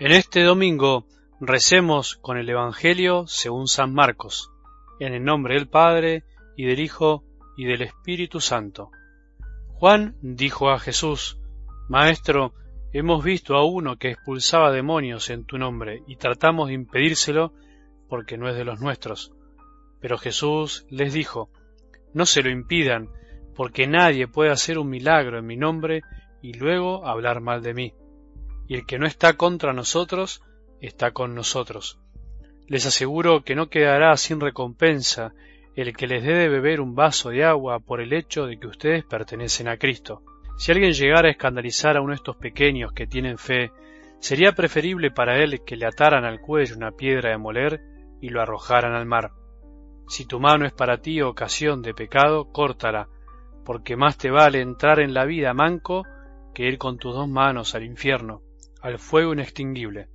En este domingo recemos con el Evangelio según San Marcos, en el nombre del Padre, y del Hijo, y del Espíritu Santo. Juan dijo a Jesús, Maestro, hemos visto a uno que expulsaba demonios en tu nombre, y tratamos de impedírselo porque no es de los nuestros. Pero Jesús les dijo, No se lo impidan, porque nadie puede hacer un milagro en mi nombre y luego hablar mal de mí y el que no está contra nosotros está con nosotros. Les aseguro que no quedará sin recompensa el que les dé de beber un vaso de agua por el hecho de que ustedes pertenecen a Cristo. Si alguien llegara a escandalizar a uno de estos pequeños que tienen fe, sería preferible para él que le ataran al cuello una piedra de moler y lo arrojaran al mar. Si tu mano es para ti ocasión de pecado, córtala, porque más te vale entrar en la vida manco que ir con tus dos manos al infierno al fuego inextinguible.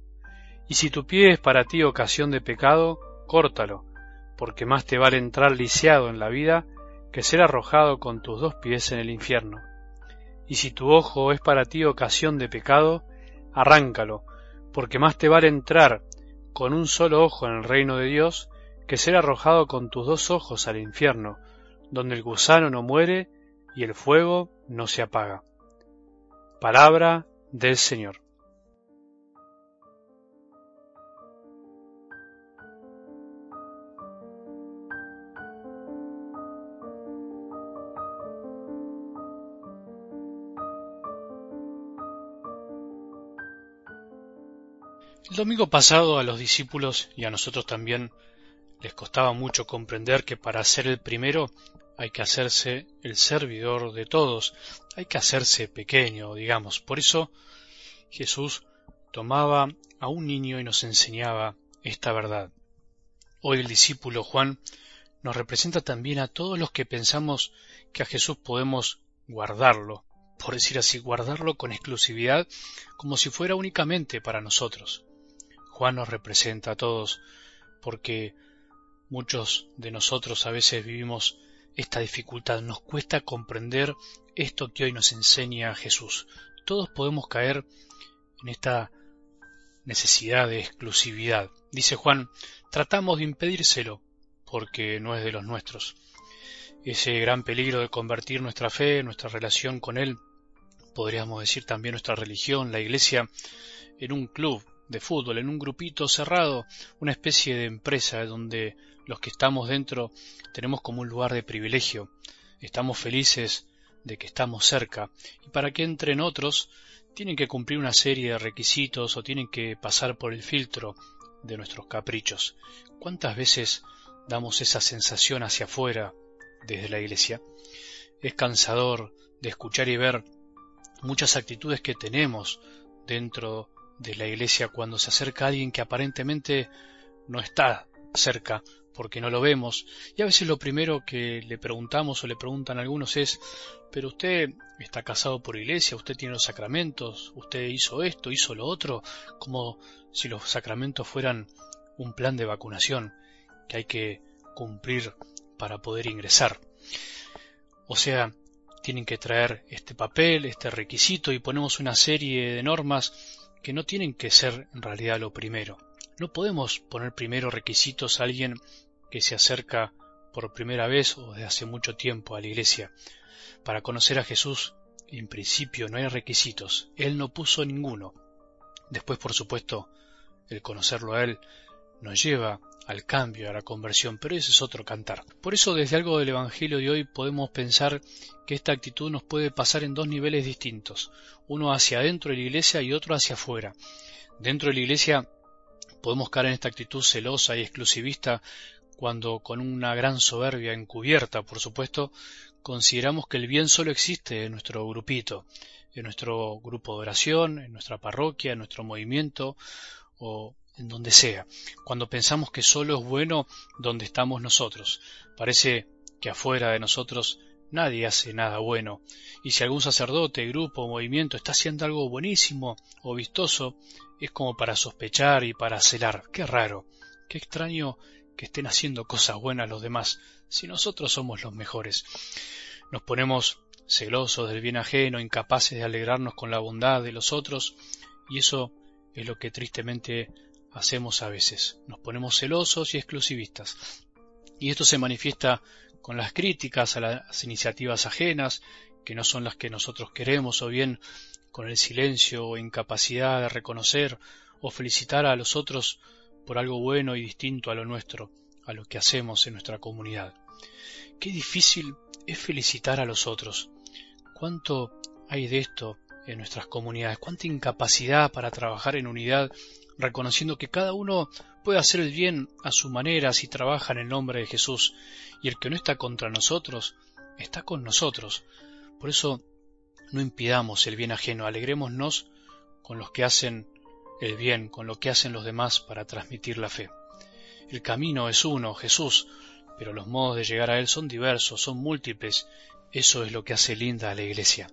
Y si tu pie es para ti ocasión de pecado, córtalo, porque más te vale entrar lisiado en la vida que ser arrojado con tus dos pies en el infierno. Y si tu ojo es para ti ocasión de pecado, arráncalo, porque más te vale entrar con un solo ojo en el reino de Dios que ser arrojado con tus dos ojos al infierno, donde el gusano no muere y el fuego no se apaga. Palabra del Señor. El domingo pasado a los discípulos y a nosotros también les costaba mucho comprender que para ser el primero hay que hacerse el servidor de todos, hay que hacerse pequeño, digamos. Por eso Jesús tomaba a un niño y nos enseñaba esta verdad. Hoy el discípulo Juan nos representa también a todos los que pensamos que a Jesús podemos guardarlo, por decir así, guardarlo con exclusividad como si fuera únicamente para nosotros. Juan nos representa a todos, porque muchos de nosotros a veces vivimos esta dificultad, nos cuesta comprender esto que hoy nos enseña Jesús. Todos podemos caer en esta necesidad de exclusividad. Dice Juan, tratamos de impedírselo porque no es de los nuestros. Ese gran peligro de convertir nuestra fe, nuestra relación con Él, podríamos decir también nuestra religión, la Iglesia, en un club de fútbol, en un grupito cerrado, una especie de empresa donde los que estamos dentro tenemos como un lugar de privilegio, estamos felices de que estamos cerca, y para que entren otros tienen que cumplir una serie de requisitos o tienen que pasar por el filtro de nuestros caprichos. ¿Cuántas veces damos esa sensación hacia afuera desde la iglesia? Es cansador de escuchar y ver muchas actitudes que tenemos dentro de la iglesia cuando se acerca a alguien que aparentemente no está cerca porque no lo vemos y a veces lo primero que le preguntamos o le preguntan a algunos es pero usted está casado por iglesia, usted tiene los sacramentos, usted hizo esto, hizo lo otro, como si los sacramentos fueran un plan de vacunación que hay que cumplir para poder ingresar. O sea, tienen que traer este papel, este requisito y ponemos una serie de normas que no tienen que ser en realidad lo primero. No podemos poner primero requisitos a alguien que se acerca por primera vez o de hace mucho tiempo a la iglesia. Para conocer a Jesús, en principio no hay requisitos. Él no puso ninguno. Después, por supuesto, el conocerlo a Él nos lleva al cambio, a la conversión, pero ese es otro cantar. Por eso desde algo del Evangelio de hoy podemos pensar que esta actitud nos puede pasar en dos niveles distintos, uno hacia adentro de la iglesia y otro hacia afuera. Dentro de la iglesia podemos caer en esta actitud celosa y exclusivista cuando con una gran soberbia encubierta, por supuesto, consideramos que el bien solo existe en nuestro grupito, en nuestro grupo de oración, en nuestra parroquia, en nuestro movimiento o en donde sea, cuando pensamos que solo es bueno donde estamos nosotros. Parece que afuera de nosotros nadie hace nada bueno, y si algún sacerdote, grupo o movimiento está haciendo algo buenísimo o vistoso, es como para sospechar y para celar. Qué raro, qué extraño que estén haciendo cosas buenas los demás, si nosotros somos los mejores. Nos ponemos celosos del bien ajeno, incapaces de alegrarnos con la bondad de los otros, y eso es lo que tristemente hacemos a veces. Nos ponemos celosos y exclusivistas. Y esto se manifiesta con las críticas a las iniciativas ajenas, que no son las que nosotros queremos, o bien con el silencio o incapacidad de reconocer o felicitar a los otros por algo bueno y distinto a lo nuestro, a lo que hacemos en nuestra comunidad. Qué difícil es felicitar a los otros. ¿Cuánto hay de esto en nuestras comunidades? ¿Cuánta incapacidad para trabajar en unidad, reconociendo que cada uno puede hacer el bien a su manera si trabaja en el nombre de Jesús, y el que no está contra nosotros, está con nosotros. Por eso no impidamos el bien ajeno, alegrémonos con los que hacen el bien, con lo que hacen los demás para transmitir la fe. El camino es uno, Jesús, pero los modos de llegar a Él son diversos, son múltiples. Eso es lo que hace linda a la Iglesia.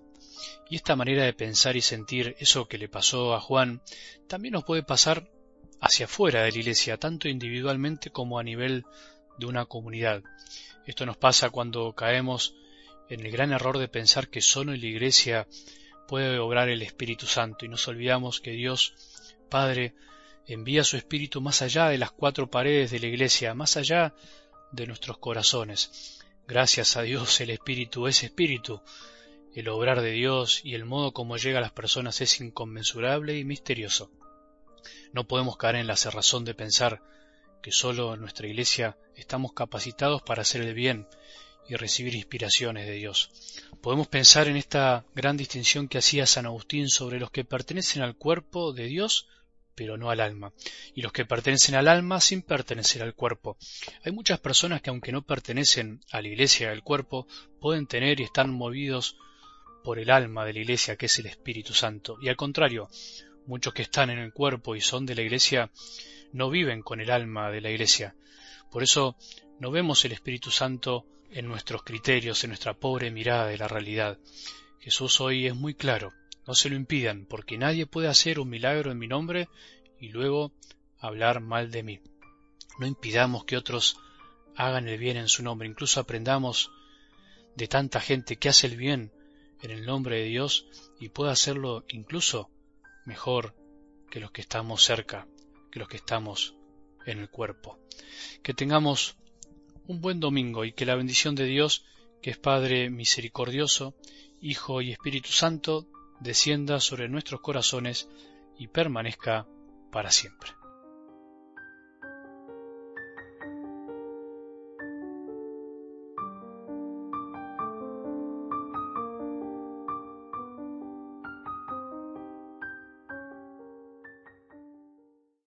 Y esta manera de pensar y sentir eso que le pasó a Juan también nos puede pasar hacia afuera de la Iglesia, tanto individualmente como a nivel de una comunidad. Esto nos pasa cuando caemos en el gran error de pensar que solo en la Iglesia puede obrar el Espíritu Santo y nos olvidamos que Dios Padre envía su Espíritu más allá de las cuatro paredes de la Iglesia, más allá de nuestros corazones. Gracias a Dios el Espíritu es Espíritu. El obrar de Dios y el modo como llega a las personas es inconmensurable y misterioso. No podemos caer en la cerrazón de pensar que solo en nuestra Iglesia estamos capacitados para hacer el bien y recibir inspiraciones de Dios. Podemos pensar en esta gran distinción que hacía San Agustín sobre los que pertenecen al cuerpo de Dios pero no al alma, y los que pertenecen al alma sin pertenecer al cuerpo. Hay muchas personas que aunque no pertenecen a la iglesia del cuerpo, pueden tener y están movidos por el alma de la iglesia que es el Espíritu Santo, y al contrario, muchos que están en el cuerpo y son de la iglesia no viven con el alma de la iglesia. Por eso no vemos el Espíritu Santo en nuestros criterios, en nuestra pobre mirada de la realidad. Jesús hoy es muy claro no se lo impidan, porque nadie puede hacer un milagro en mi nombre y luego hablar mal de mí. No impidamos que otros hagan el bien en su nombre, incluso aprendamos de tanta gente que hace el bien en el nombre de Dios y puede hacerlo incluso mejor que los que estamos cerca, que los que estamos en el cuerpo. Que tengamos un buen domingo y que la bendición de Dios, que es Padre misericordioso, Hijo y Espíritu Santo, descienda sobre nuestros corazones y permanezca para siempre.